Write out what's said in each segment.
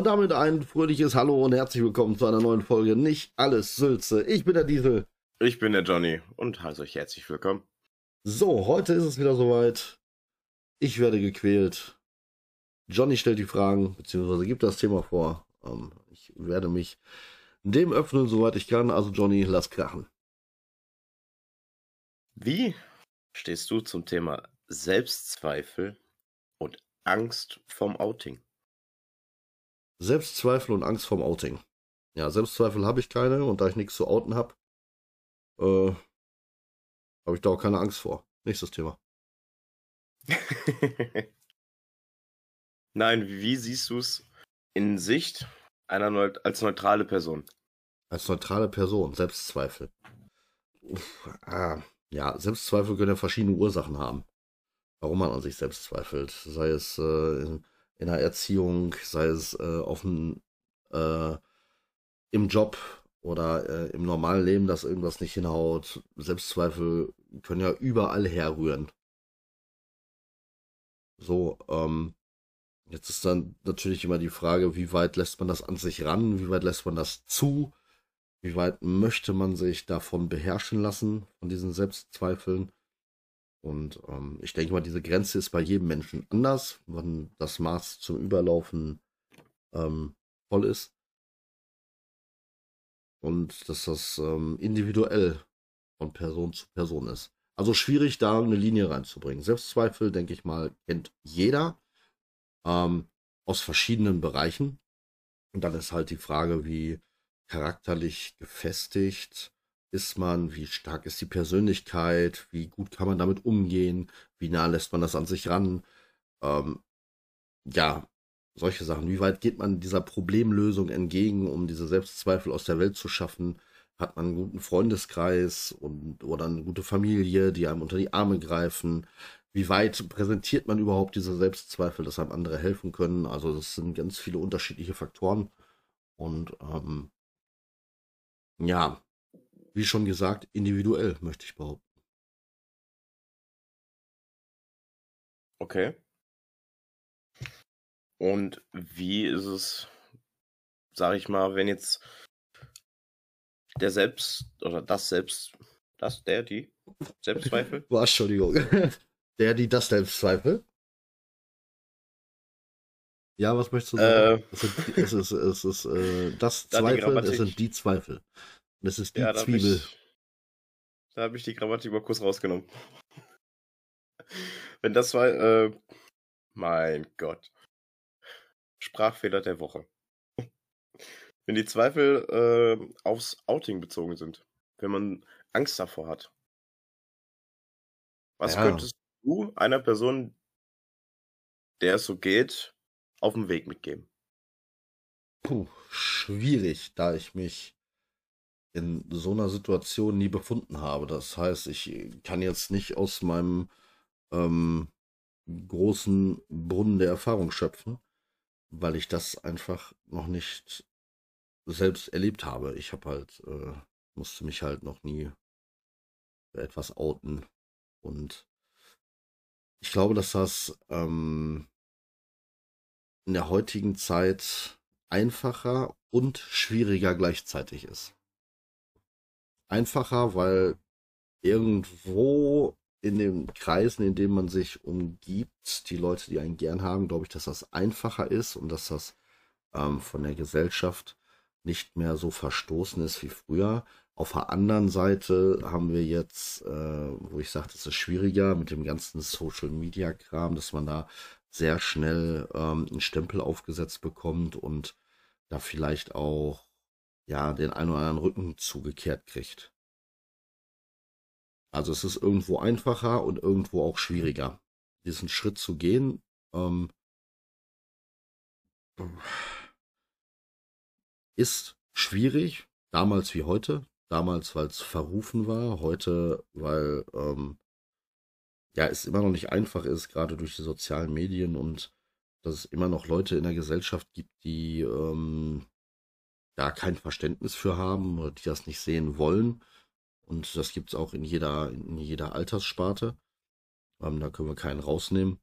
Und damit ein fröhliches Hallo und herzlich willkommen zu einer neuen Folge Nicht alles Sülze. Ich bin der Diesel. Ich bin der Johnny und heiße euch herzlich willkommen. So, heute ist es wieder soweit. Ich werde gequält. Johnny stellt die Fragen, beziehungsweise gibt das Thema vor. Ähm, ich werde mich dem öffnen, soweit ich kann. Also Johnny, lass krachen. Wie stehst du zum Thema Selbstzweifel und Angst vom Outing? Selbstzweifel und Angst vorm Outing. Ja, Selbstzweifel habe ich keine und da ich nichts zu outen habe, äh, habe ich da auch keine Angst vor. Nächstes Thema. Nein, wie siehst du es in Sicht einer Neu als neutrale Person? Als neutrale Person, Selbstzweifel. Uff, ah, ja, Selbstzweifel können ja verschiedene Ursachen haben, warum man an sich selbst zweifelt. Sei es äh, in, der Erziehung, sei es äh, auf dem, äh, im Job oder äh, im normalen Leben, dass irgendwas nicht hinhaut. Selbstzweifel können ja überall herrühren. So, ähm, jetzt ist dann natürlich immer die Frage, wie weit lässt man das an sich ran, wie weit lässt man das zu, wie weit möchte man sich davon beherrschen lassen, von diesen Selbstzweifeln. Und ähm, ich denke mal, diese Grenze ist bei jedem Menschen anders, wann das Maß zum Überlaufen ähm, voll ist. Und dass das ähm, individuell von Person zu Person ist. Also schwierig, da eine Linie reinzubringen. Selbstzweifel, denke ich mal, kennt jeder ähm, aus verschiedenen Bereichen. Und dann ist halt die Frage, wie charakterlich gefestigt ist man, wie stark ist die Persönlichkeit, wie gut kann man damit umgehen, wie nah lässt man das an sich ran. Ähm, ja, solche Sachen. Wie weit geht man dieser Problemlösung entgegen, um diese Selbstzweifel aus der Welt zu schaffen? Hat man einen guten Freundeskreis und, oder eine gute Familie, die einem unter die Arme greifen? Wie weit präsentiert man überhaupt diese Selbstzweifel, dass einem andere helfen können? Also das sind ganz viele unterschiedliche Faktoren. Und ähm, ja, wie schon gesagt, individuell, möchte ich behaupten. Okay. Und wie ist es, sag ich mal, wenn jetzt der Selbst oder das Selbst, das, der, die Selbstzweifel? Was, Entschuldigung. Der, die, das Selbstzweifel? Ja, was möchtest du sagen? Äh, es, sind, es ist, es ist äh, das Zweifel, es sind die Zweifel. Es ist die ja, da habe Zwiebel. ich, da hab ich die Grammatik mal kurz rausgenommen. Wenn das war, äh, mein Gott. Sprachfehler der Woche. Wenn die Zweifel äh, aufs Outing bezogen sind, wenn man Angst davor hat. Was Ja. könntest du einer Person, der es so geht, auf dem Weg mitgeben? Puh, schwierig, da ich mich in so einer Situation nie befunden habe. Das heißt, ich kann jetzt nicht aus meinem ähm, großen Brunnen der Erfahrung schöpfen, weil ich das einfach noch nicht selbst erlebt habe. Ich habe halt, äh, musste mich halt noch nie für etwas outen. Und ich glaube, dass das ähm, in der heutigen Zeit einfacher und schwieriger gleichzeitig ist. Einfacher, weil irgendwo in den Kreisen, in denen man sich umgibt, die Leute, die einen gern haben, glaube ich, dass das einfacher ist und dass das ähm, von der Gesellschaft nicht mehr so verstoßen ist wie früher. Auf der anderen Seite haben wir jetzt, äh, wo ich sage, es ist schwieriger mit dem ganzen Social-Media-Kram, dass man da sehr schnell ähm, einen Stempel aufgesetzt bekommt und da vielleicht auch ja den einen oder anderen Rücken zugekehrt kriegt. Also es ist irgendwo einfacher und irgendwo auch schwieriger, diesen Schritt zu gehen. Ähm, ist schwierig, damals wie heute. Damals, weil es verrufen war, heute, weil ähm, ja, es immer noch nicht einfach ist, gerade durch die sozialen Medien und dass es immer noch Leute in der Gesellschaft gibt, die ähm, da kein Verständnis für haben oder die das nicht sehen wollen. Und das gibt es auch in jeder, in jeder Alterssparte. Ähm, da können wir keinen rausnehmen.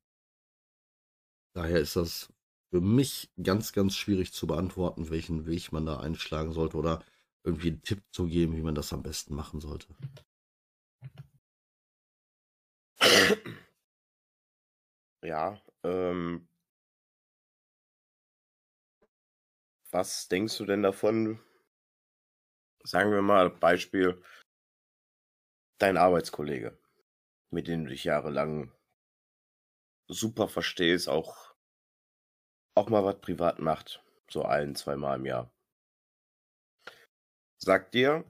Daher ist das für mich ganz, ganz schwierig zu beantworten, welchen Weg man da einschlagen sollte oder irgendwie einen Tipp zu geben, wie man das am besten machen sollte. Ja, ähm, was denkst du denn davon? Sagen wir mal, Beispiel, dein Arbeitskollege, mit dem du dich jahrelang super verstehst, auch, auch mal was privat macht, so ein, zweimal im Jahr. Sagt dir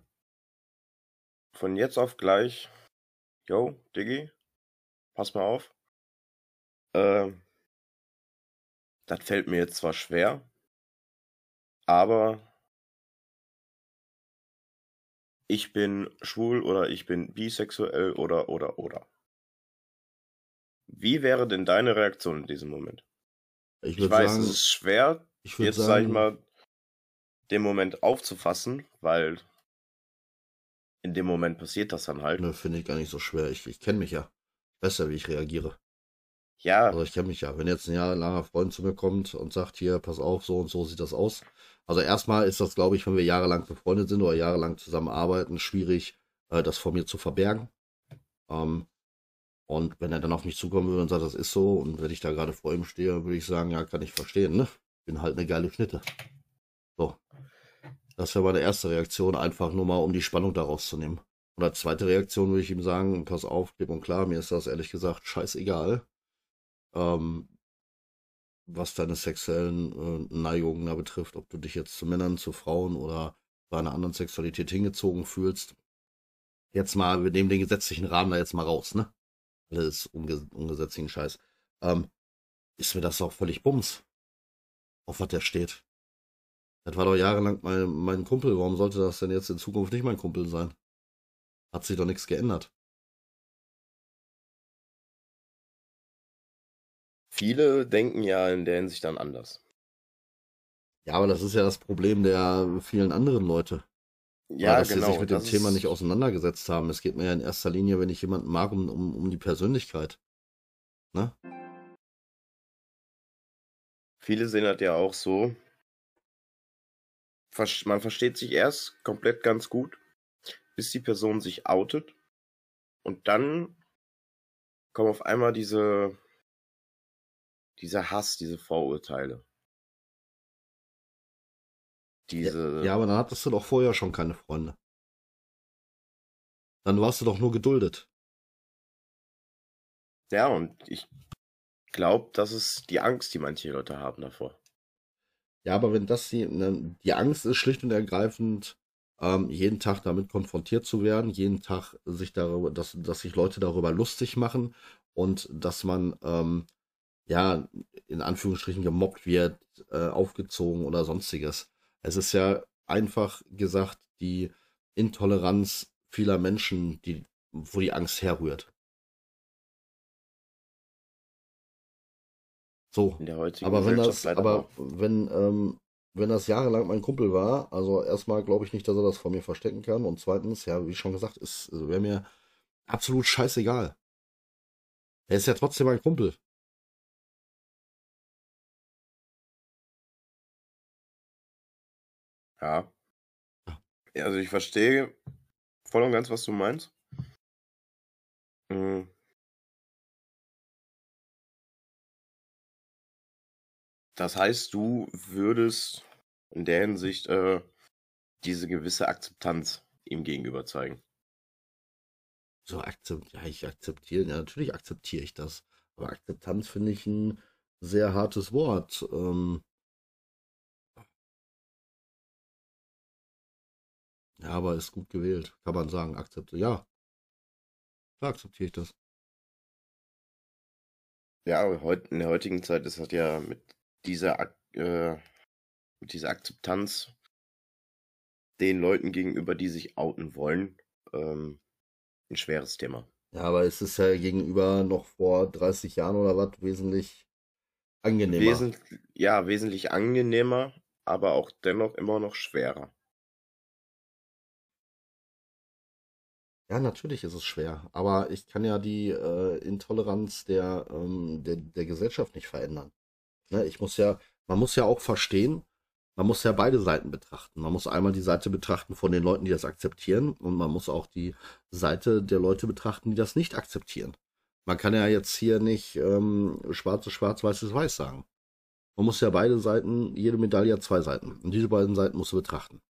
von jetzt auf gleich, yo, Diggi, pass mal auf. Äh, das fällt mir jetzt zwar schwer, aber ich bin schwul oder ich bin bisexuell oder oder oder. Wie wäre denn deine Reaktion in diesem Moment? Ich, Ich weiß, sagen, es ist schwer, ich jetzt sagen, sag ich mal, den Moment aufzufassen, weil in dem Moment passiert das dann halt. Ne, finde ich gar nicht so schwer. Ich, ich kenne mich ja. Besser, wie ich reagiere. Ja, Also ich kenne mich ja. Wenn jetzt ein jahrelanger Freund zu mir kommt und sagt, hier, pass auf, so und so sieht das aus. Also erstmal ist das, glaube ich, wenn wir jahrelang befreundet sind oder jahrelang zusammenarbeiten, schwierig, äh, das vor mir zu verbergen. Ähm, und wenn er dann auf mich zukommen würde und sagt, das ist so, und wenn ich da gerade vor ihm stehe, würde ich sagen, ja, kann ich verstehen, ne? Bin halt eine geile Schnitte. So. Das wäre meine erste Reaktion, einfach nur mal, um die Spannung daraus zu nehmen. Oder zweite Reaktion würde ich ihm sagen, pass auf, klipp und klar, mir ist das ehrlich gesagt scheißegal ähm, was deine sexuellen äh, Neigungen da betrifft, ob du dich jetzt zu Männern, zu Frauen oder bei einer anderen Sexualität hingezogen fühlst. Jetzt mal, wir nehmen den gesetzlichen Rahmen da jetzt mal raus, ne? Alles unge ungesetzlichen Scheiß. Ähm, ist mir das auch völlig bums, auf was der steht. Das war doch jahrelang mein, mein Kumpel. Warum sollte das denn jetzt in Zukunft nicht mein Kumpel sein? Hat sich doch nichts geändert. Viele denken ja in der Hinsicht dann anders. Ja, aber das ist ja das Problem der vielen anderen Leute. Ja, Weil, dass genau. sie sich mit dem Thema ist- nicht auseinandergesetzt haben. Es geht mir ja in erster Linie, wenn ich jemanden mag, um, um, um die Persönlichkeit. Ne? Viele sehen das ja auch so. Man versteht sich erst komplett ganz gut, bis die Person sich outet. Und dann kommen auf einmal diese, dieser Hass, diese Vorurteile. Diese, Ja, aber dann hattest du doch vorher schon keine Freunde. Dann warst du doch nur geduldet. ja, und ich glaube, das ist die Angst, die manche Leute haben davor. Ja, aber wenn das die, ne, die Angst ist schlicht und ergreifend, ähm, jeden Tag damit konfrontiert zu werden, jeden Tag sich darüber, dass, dass sich Leute darüber lustig machen und dass man, ähm, ja, in Anführungsstrichen gemobbt wird, äh, aufgezogen oder sonstiges. Es ist ja einfach gesagt die Intoleranz vieler Menschen, die, wo die Angst herrührt. So. Aber wenn das, aber auch. wenn, ähm, wenn das jahrelang mein Kumpel war, also erstmal glaube ich nicht, dass er das vor mir verstecken kann. Und zweitens, ja, wie schon gesagt, ist, wäre mir absolut scheißegal. Er ist ja trotzdem mein Kumpel. Ja. Ja. Also ich verstehe voll und ganz, was du meinst. Mm. Das heißt, du würdest in der Hinsicht äh, diese gewisse Akzeptanz ihm gegenüber zeigen. So akzept, ja, ich akzeptiere, ja, natürlich akzeptiere ich das. Aber Akzeptanz finde ich ein sehr hartes Wort. Ähm, ja, aber ist gut gewählt, kann man sagen. Akzeptiere, ja. Klar akzeptiere ich das. Ja, in der heutigen Zeit ist das ja mit dieser, äh, mit dieser Akzeptanz den Leuten gegenüber, die sich outen wollen, ähm, ein schweres Thema. Ja, aber es ist ja gegenüber noch vor 30 Jahren oder was wesentlich angenehmer. Wesentlich, ja, wesentlich angenehmer, aber auch dennoch immer noch schwerer. Ja, natürlich ist es schwer, aber ich kann ja die äh, Intoleranz der, ähm, der, der Gesellschaft nicht verändern. Ne, ich muss ja, man muss ja auch verstehen, man muss ja beide Seiten betrachten. Man muss einmal die Seite betrachten von den Leuten, die das akzeptieren und man muss auch die Seite der Leute betrachten, die das nicht akzeptieren. Man kann ja jetzt hier nicht ähm, schwarz ist schwarz, weiß ist weiß sagen. Man muss ja beide Seiten, jede Medaille hat zwei Seiten. Und diese beiden Seiten musst du betrachten.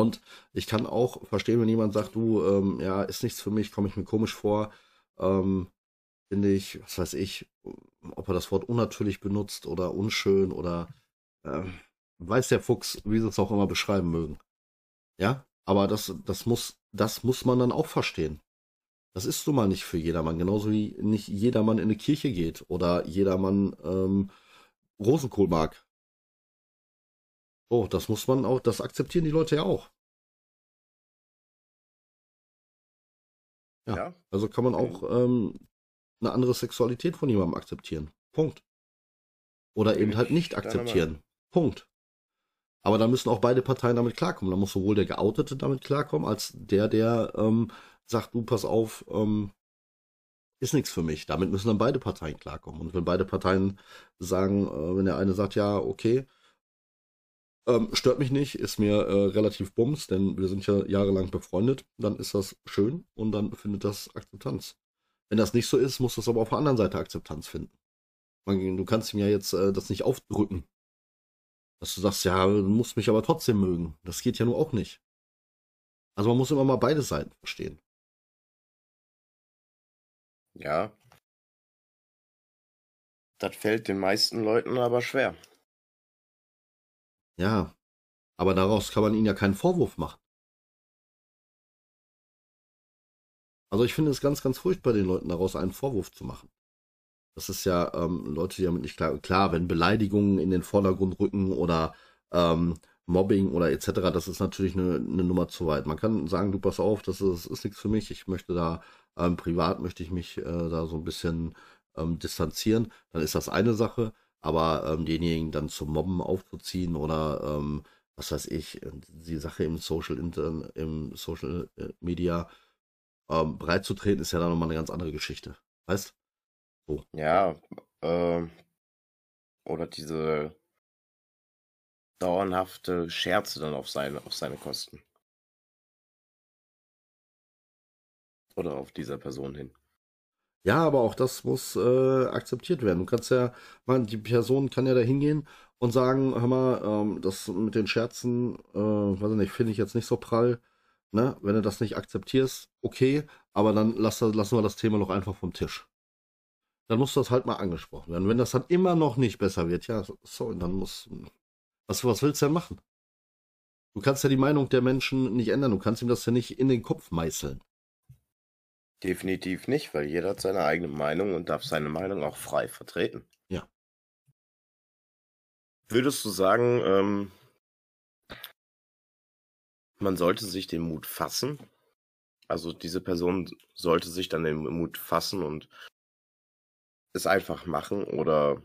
Und ich kann auch verstehen, wenn jemand sagt, du, ähm, ja, ist nichts für mich, komme ich mir komisch vor, ähm, finde ich, was weiß ich, ob er das Wort unnatürlich benutzt oder unschön oder ähm, weiß der Fuchs, wie sie es auch immer beschreiben mögen. Ja, aber das, das muss, das muss man dann auch verstehen. Das ist nun mal nicht für jedermann, genauso wie nicht jedermann in eine Kirche geht oder jedermann ähm, Rosenkohl mag. Oh, das muss man auch, das akzeptieren die Leute ja auch. Ja, ja. also kann man auch ähm, eine andere Sexualität von jemandem akzeptieren. Punkt. Oder eben halt nicht akzeptieren. Punkt. Aber da müssen auch beide Parteien damit klarkommen. Da muss sowohl der Geoutete damit klarkommen, als der, der ähm, sagt, du pass auf, ähm, ist nichts für mich. Damit müssen dann beide Parteien klarkommen. Und wenn beide Parteien sagen, äh, wenn der eine sagt, ja, okay, ähm, stört mich nicht, ist mir äh, relativ bums, denn wir sind ja jahrelang befreundet, dann ist das schön und dann findet das Akzeptanz. Wenn das nicht so ist, muss das aber auf der anderen Seite Akzeptanz finden. Man, du kannst ihm ja jetzt äh, das nicht aufdrücken. Dass du sagst, ja, du musst mich aber trotzdem mögen. Das geht ja nur auch nicht. Also man muss immer mal beide Seiten verstehen. Ja. Das fällt den meisten Leuten aber schwer. Ja. Aber daraus kann man ihnen ja keinen Vorwurf machen. Also ich finde es ganz, ganz furchtbar, den Leuten daraus einen Vorwurf zu machen. Das ist ja ähm, Leute, die damit nicht klar. Klar, wenn Beleidigungen in den Vordergrund rücken oder ähm, Mobbing oder etc., das ist natürlich eine, eine Nummer zu weit. Man kann sagen, du pass auf, das ist, ist nichts für mich. Ich möchte da ähm, privat möchte ich mich äh, da so ein bisschen ähm, distanzieren. Dann ist das eine Sache, aber ähm, denjenigen dann zum Mobben aufzuziehen oder ähm, was weiß ich, die Sache im Social, im Social äh, Media ähm, breitzutreten, ist ja dann nochmal eine ganz andere Geschichte. Weißt? So. Ja, äh, oder diese dauerhafte Scherze dann auf seine, auf seine Kosten. Oder auf dieser Person hin. Ja, aber auch das muss äh, akzeptiert werden. Du kannst ja, man, die Person kann ja da hingehen und sagen, hör mal, ähm, das mit den Scherzen, äh, weiß ich nicht, finde ich jetzt nicht so prall. Ne? Wenn du das nicht akzeptierst, okay, aber dann lass, lassen wir das Thema noch einfach vom Tisch dann muss das halt mal angesprochen werden. Wenn das dann immer noch nicht besser wird, ja, sorry, dann muss. Was, was willst du denn machen? Du kannst ja die Meinung der Menschen nicht ändern, du kannst ihm das ja nicht in den Kopf meißeln. Definitiv nicht, weil jeder hat seine eigene Meinung und darf seine Meinung auch frei vertreten. Ja. Würdest du sagen, ähm, man sollte sich den Mut fassen? Also diese Person sollte sich dann den Mut fassen und es einfach machen oder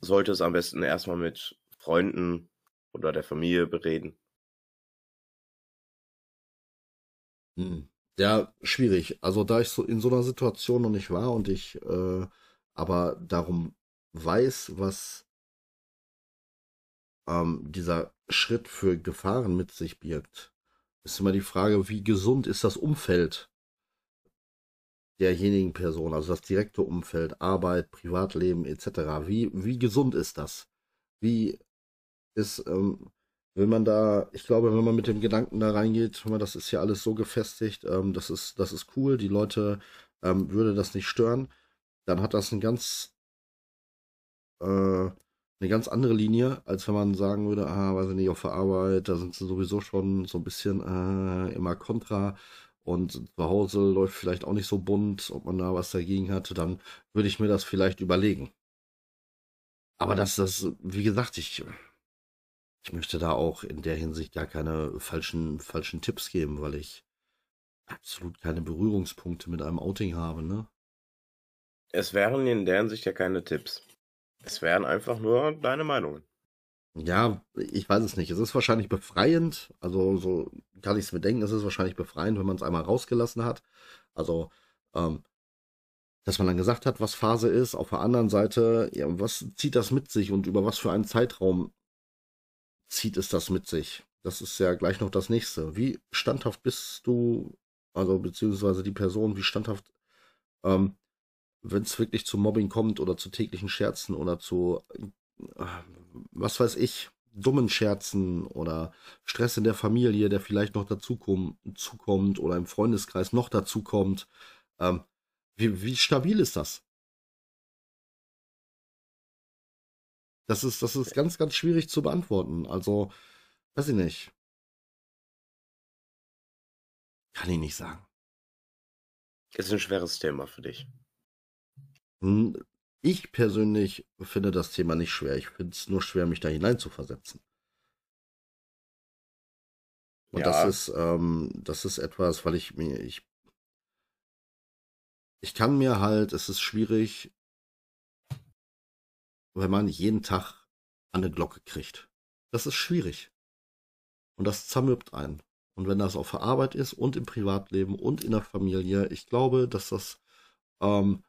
sollte es am besten erstmal mit Freunden oder der Familie bereden? Hm. Ja, schwierig. Also da ich so in so einer Situation noch nicht war und ich äh, aber darum weiß, was ähm, dieser Schritt für Gefahren mit sich birgt, ist immer die Frage, wie gesund ist das Umfeld, derjenigen Person, also das direkte Umfeld, Arbeit, Privatleben etc. Wie, wie gesund ist das? Wie ist, ähm, wenn man da, ich glaube, wenn man mit dem Gedanken da reingeht, das ist ja alles so gefestigt, ähm, das ist, das ist cool, die Leute ähm, würde das nicht stören, dann hat das ein ganz, äh, eine ganz andere Linie, als wenn man sagen würde, ah, weiß ich nicht, auf der Arbeit, da sind sie sowieso schon so ein bisschen äh, immer kontra und zu Hause läuft vielleicht auch nicht so bunt, ob man da was dagegen hatte, dann würde ich mir das vielleicht überlegen. Aber das, das, wie gesagt, ich, ich möchte da auch in der Hinsicht gar keine falschen, falschen Tipps geben, weil ich absolut keine Berührungspunkte mit einem Outing habe, ne? Es wären in der Hinsicht ja keine Tipps. Es wären einfach nur deine Meinungen. Ja, ich weiß es nicht. Es ist wahrscheinlich befreiend. Also, so kann ich es mir denken. Es ist wahrscheinlich befreiend, wenn man es einmal rausgelassen hat. Also, ähm, dass man dann gesagt hat, was Phase ist. Auf der anderen Seite, ja, was zieht das mit sich und über was für einen Zeitraum zieht es das mit sich? Das ist ja gleich noch das nächste. Wie standhaft bist du, also beziehungsweise die Person, wie standhaft, ähm, wenn es wirklich zu Mobbing kommt oder zu täglichen Scherzen oder zu, äh, was weiß ich, dummen Scherzen oder Stress in der Familie, der vielleicht noch dazu zukommt oder im Freundeskreis noch dazu kommt. Ähm, wie, wie stabil ist das? Das ist, das ist ganz, ganz schwierig zu beantworten. Also, weiß ich nicht. Kann ich nicht sagen. Ist ein schweres Thema für dich. Hm, ich persönlich finde das Thema nicht schwer. Ich finde es nur schwer, mich da hineinzuversetzen. Und ja. das ist, ähm, das ist etwas, weil ich mir, ich, ich kann mir halt, es ist schwierig, wenn man jeden Tag eine Glocke kriegt. Das ist schwierig. Und das zermürbt einen. Und wenn das auf der Arbeit ist und im Privatleben und in der Familie, ich glaube, dass das ähm,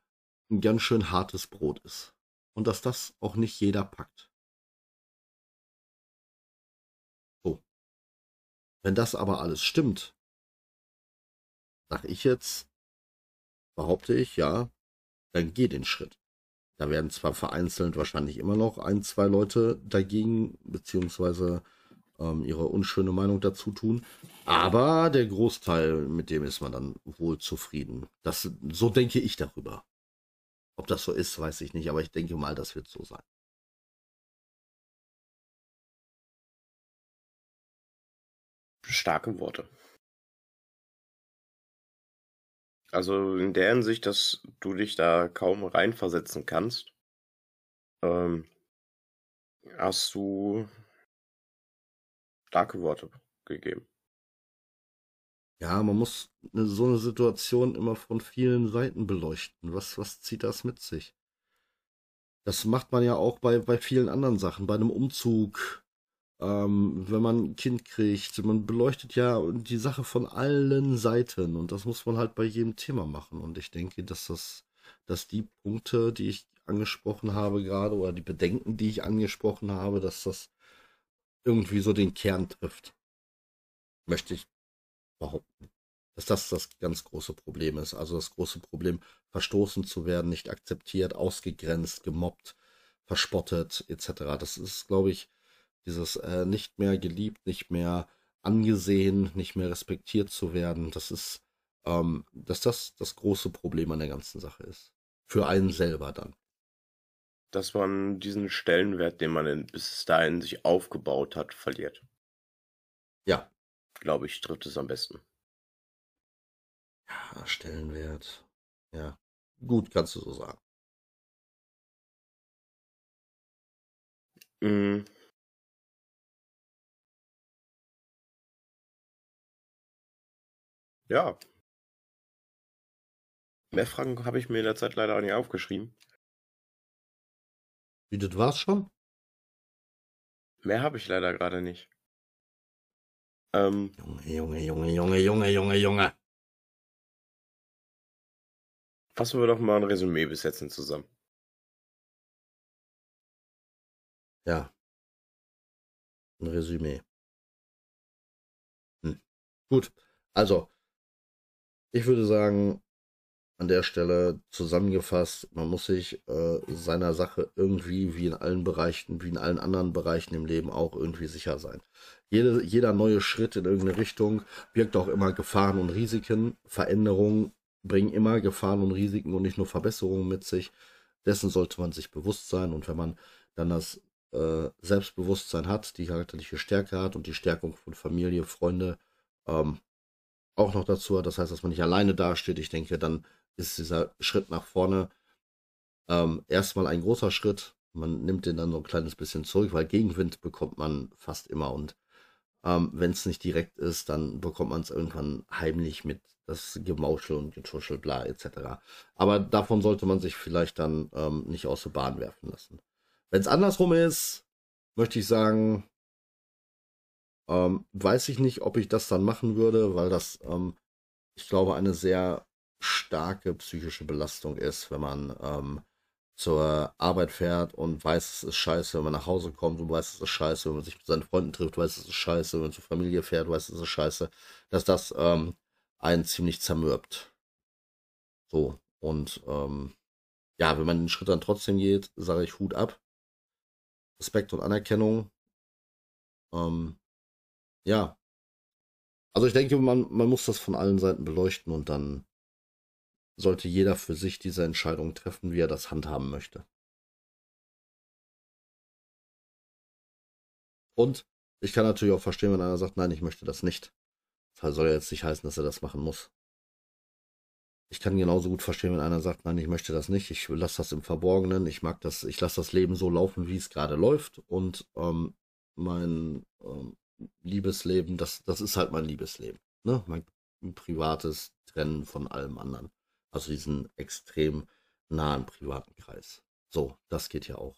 ein ganz schön hartes Brot ist. Und dass das auch nicht jeder packt. So. Wenn das aber alles stimmt, sag ich jetzt, behaupte ich, ja, dann geh den Schritt. Da werden zwar vereinzelt wahrscheinlich immer noch ein, zwei Leute dagegen, beziehungsweise ähm, ihre unschöne Meinung dazu tun. Aber der Großteil, mit dem ist man dann wohl zufrieden. Das, so denke ich darüber. Ob das so ist, weiß ich nicht, aber ich denke mal, das wird so sein. Starke Worte. Also in der Hinsicht, dass du dich da kaum reinversetzen kannst, ähm, hast du starke Worte gegeben. Ja, man muss so eine Situation immer von vielen Seiten beleuchten. Was, was zieht das mit sich? Das macht man ja auch bei, bei vielen anderen Sachen, bei einem Umzug, ähm, wenn man ein Kind kriegt. Man beleuchtet ja die Sache von allen Seiten und das muss man halt bei jedem Thema machen. Und ich denke, dass das, dass die Punkte, die ich angesprochen habe gerade, oder die Bedenken, die ich angesprochen habe, dass das irgendwie so den Kern trifft. Möchte ich behaupten. Dass das das ganz große Problem ist. Also das große Problem, verstoßen zu werden, nicht akzeptiert, ausgegrenzt, gemobbt, verspottet, etc. Das ist, glaube ich, dieses äh, nicht mehr geliebt, nicht mehr angesehen, nicht mehr respektiert zu werden. Das ist, ähm, dass das das große Problem an der ganzen Sache ist. Für einen selber dann. Dass man diesen Stellenwert, den man bis dahin sich aufgebaut hat, verliert. Ja, glaube ich, trifft es am besten. Ja, Stellenwert. Ja, gut, kannst du so sagen. Mhm. Ja. Mehr Fragen habe ich mir in der Zeit leider auch nicht aufgeschrieben. Wie, das war's schon? Mehr habe ich leider gerade nicht. Ähm, Junge, Junge, Junge, Junge, Junge, Junge, Junge. Fassen wir doch mal ein Resümee bis jetzt zusammen. Ja. Ein Resümee. Hm. Gut. Also, ich würde sagen, an der Stelle zusammengefasst, man muss sich äh, seiner Sache irgendwie, wie in allen Bereichen, wie in allen anderen Bereichen im Leben auch irgendwie sicher sein. Jede, jeder neue Schritt in irgendeine Richtung birgt auch immer Gefahren und Risiken. Veränderungen bringen immer Gefahren und Risiken und nicht nur Verbesserungen mit sich. Dessen sollte man sich bewusst sein und wenn man dann das äh, Selbstbewusstsein hat, die charakterliche Stärke hat und die Stärkung von Familie, Freunde ähm, auch noch dazu, das heißt, dass man nicht alleine dasteht, ich denke, dann ist dieser Schritt nach vorne ähm, erstmal ein großer Schritt. Man nimmt den dann so ein kleines bisschen zurück, weil Gegenwind bekommt man fast immer. Und ähm, wenn es nicht direkt ist, dann bekommt man es irgendwann heimlich mit das Gemauschel und Getuschel, bla etc. Aber davon sollte man sich vielleicht dann ähm, nicht aus der Bahn werfen lassen. Wenn es andersrum ist, möchte ich sagen, ähm, weiß ich nicht, ob ich das dann machen würde, weil das, ähm, ich glaube, eine sehr starke psychische Belastung ist, wenn man ähm, zur Arbeit fährt und weiß, es ist scheiße, wenn man nach Hause kommt und weiß, es ist scheiße, wenn man sich mit seinen Freunden trifft, weiß, es ist scheiße, wenn man zur Familie fährt, weiß, es ist scheiße, dass das ähm, einen ziemlich zermürbt. So, und ähm, ja, wenn man den Schritt dann trotzdem geht, sage ich Hut ab. Respekt und Anerkennung. Ähm, ja. Also ich denke, man, man muss das von allen Seiten beleuchten und dann sollte jeder für sich diese Entscheidung treffen, wie er das handhaben möchte. Und ich kann natürlich auch verstehen, wenn einer sagt, nein, ich möchte das nicht. Das soll ja jetzt nicht heißen, dass er das machen muss. Ich kann genauso gut verstehen, wenn einer sagt, nein, ich möchte das nicht, ich lasse das im Verborgenen, ich mag das, ich lasse das Leben so laufen, wie es gerade läuft und ähm, mein ähm, Liebesleben, das, das ist halt mein Liebesleben. Ne? Mein privates Trennen von allem anderen. Also diesen extrem nahen privaten Kreis. So, das geht ja auch.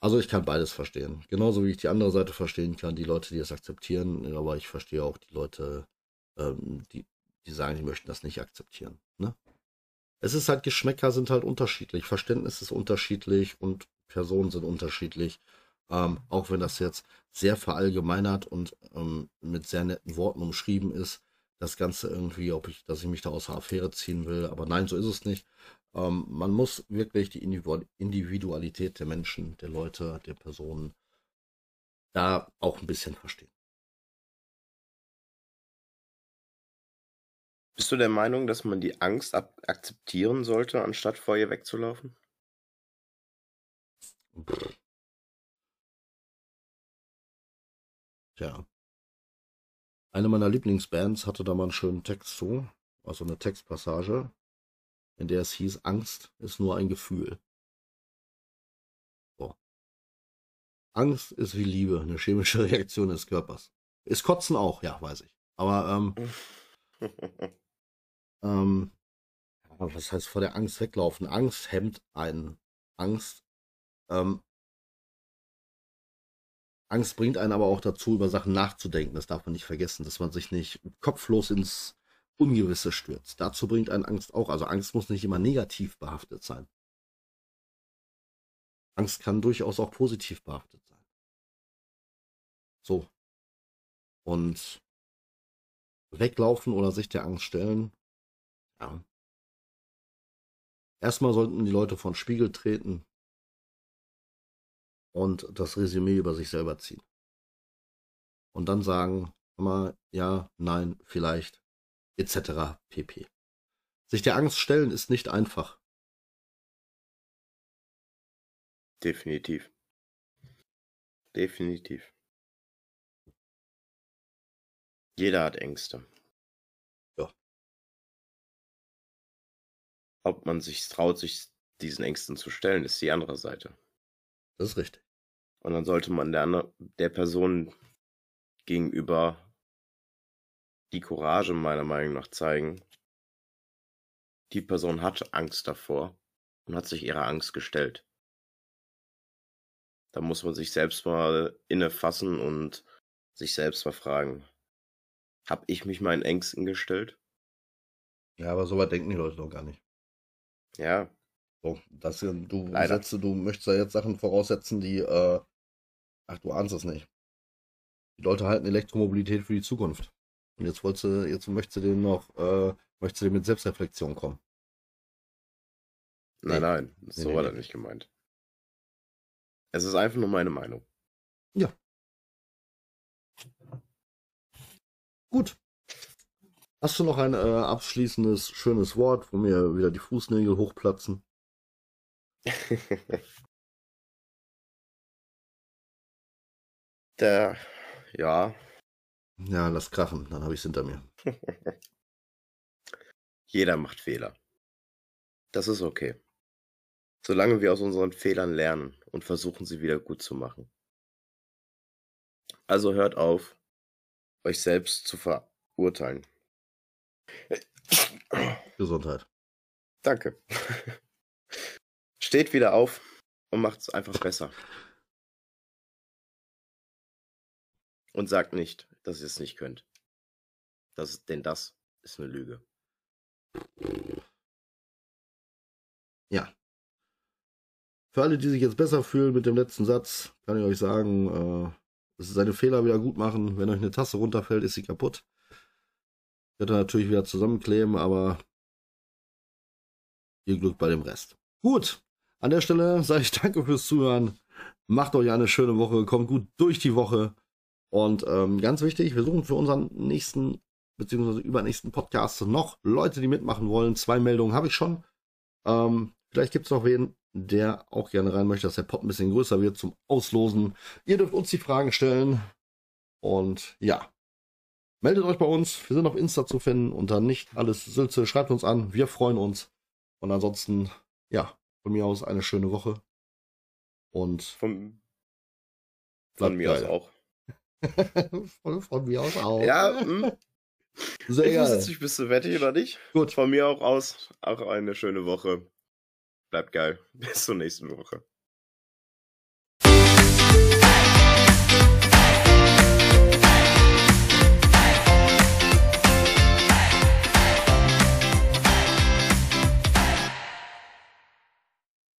Also ich kann beides verstehen. Genauso wie ich die andere Seite verstehen kann, die Leute, die es akzeptieren, aber ich verstehe auch die Leute, ähm, die, die sagen, die möchten das nicht akzeptieren. Ne? Es ist halt, Geschmäcker sind halt unterschiedlich, Verständnis ist unterschiedlich und Personen sind unterschiedlich. Ähm, auch wenn das jetzt sehr verallgemeinert und ähm, mit sehr netten Worten umschrieben ist, das Ganze irgendwie, ob ich, dass ich mich da aus der Affäre ziehen will. Aber nein, so ist es nicht. Ähm, man muss wirklich die Individualität der Menschen, der Leute, der Personen da auch ein bisschen verstehen. Bist du der Meinung, dass man die Angst akzeptieren sollte, anstatt vor ihr wegzulaufen? Tja, eine meiner Lieblingsbands hatte da mal einen schönen Text zu, also eine Textpassage, in der es hieß, Angst ist nur ein Gefühl. So. Angst ist wie Liebe, eine chemische Reaktion des Körpers. Ist Kotzen auch, ja, weiß ich. Aber, ähm, ähm, was heißt vor der Angst weglaufen? Angst hemmt einen. Angst ähm, Angst bringt einen aber auch dazu, über Sachen nachzudenken. Das darf man nicht vergessen, dass man sich nicht kopflos ins Ungewisse stürzt. Dazu bringt einen Angst auch. Also Angst muss nicht immer negativ behaftet sein. Angst kann durchaus auch positiv behaftet sein. So. Und weglaufen oder sich der Angst stellen. Ja. Erstmal sollten die Leute vor den Spiegel treten, und das Resümee über sich selber ziehen. Und dann sagen, mal, ja, nein, vielleicht, etc. pp. Sich der Angst stellen ist nicht einfach. Definitiv. Definitiv. Jeder hat Ängste. Ja. Ob man sich traut, sich diesen Ängsten zu stellen, ist die andere Seite. Das ist richtig. Und dann sollte man der, der Person gegenüber die Courage meiner Meinung nach zeigen. Die Person hat Angst davor und hat sich ihrer Angst gestellt. Da muss man sich selbst mal innefassen und sich selbst mal fragen, hab ich mich meinen Ängsten gestellt? Ja, aber so weit denken die Leute doch gar nicht. Ja, so, das, du, Sätze, du möchtest da jetzt Sachen voraussetzen, die, äh, ach, du ahnst es nicht. Die Leute halten Elektromobilität für die Zukunft. Und jetzt wolltest du, jetzt möchtest du dem noch, äh, möchtest du dem mit Selbstreflexion kommen. Nein, nee. nein, so nee, war nee. das nicht gemeint. Es ist einfach nur meine Meinung. Ja. Gut. Hast du noch ein äh, abschließendes, schönes Wort, wo mir wieder die Fußnägel hochplatzen? Der, ja. Ja, lass krachen, dann habe ich es hinter mir. Jeder macht Fehler. Das ist okay. Solange wir aus unseren Fehlern lernen und versuchen, sie wieder gut zu machen. Also hört auf, euch selbst zu verurteilen. Gesundheit. Danke. Steht wieder auf und macht es einfach besser. Und sagt nicht, dass ihr es nicht könnt. Das, denn das ist eine Lüge. Ja. Für alle, die sich jetzt besser fühlen mit dem letzten Satz, kann ich euch sagen, äh, ist seine Fehler wieder gut machen. Wenn euch eine Tasse runterfällt, ist sie kaputt. Wird er natürlich wieder zusammenkleben, aber viel Glück bei dem Rest. Gut, an der Stelle sage ich danke fürs Zuhören. Macht euch eine schöne Woche, kommt gut durch die Woche. Und ähm, ganz wichtig, wir suchen für unseren nächsten bzw. übernächsten Podcast noch Leute, die mitmachen wollen. Zwei Meldungen habe ich schon. Ähm, vielleicht gibt es noch wen, der auch gerne rein möchte, dass der Pod ein bisschen größer wird zum Auslosen. Ihr dürft uns die Fragen stellen. Und ja, meldet euch bei uns. Wir sind auf Insta zu finden unter nicht alles Sülze. Schreibt uns an. Wir freuen uns. Und ansonsten, ja, von mir aus eine schöne Woche. Und von, von mir geil. aus auch. von, von, mir aus auch. Ja, hm. Sehr ich geil. jetzt nicht, bist du wettig oder nicht? Gut. Von mir auch aus auch eine schöne Woche. Bleibt geil. Bis zur nächsten Woche.